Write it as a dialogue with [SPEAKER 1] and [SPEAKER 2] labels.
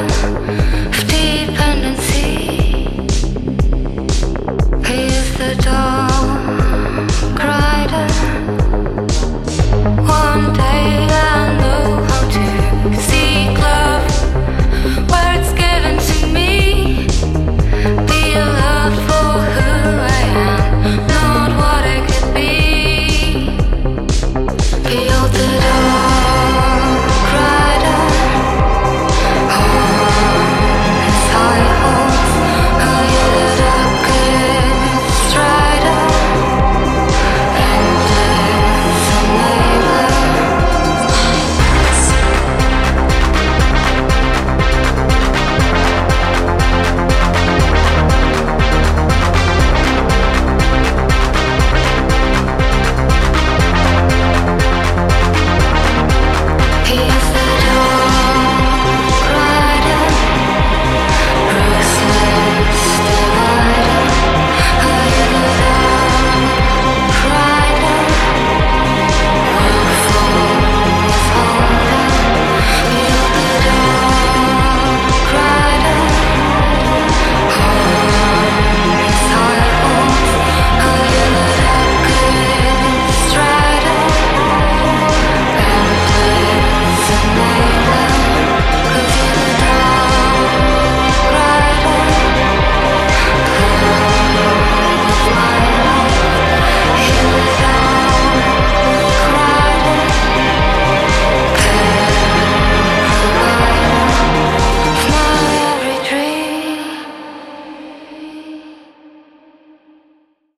[SPEAKER 1] Yeah.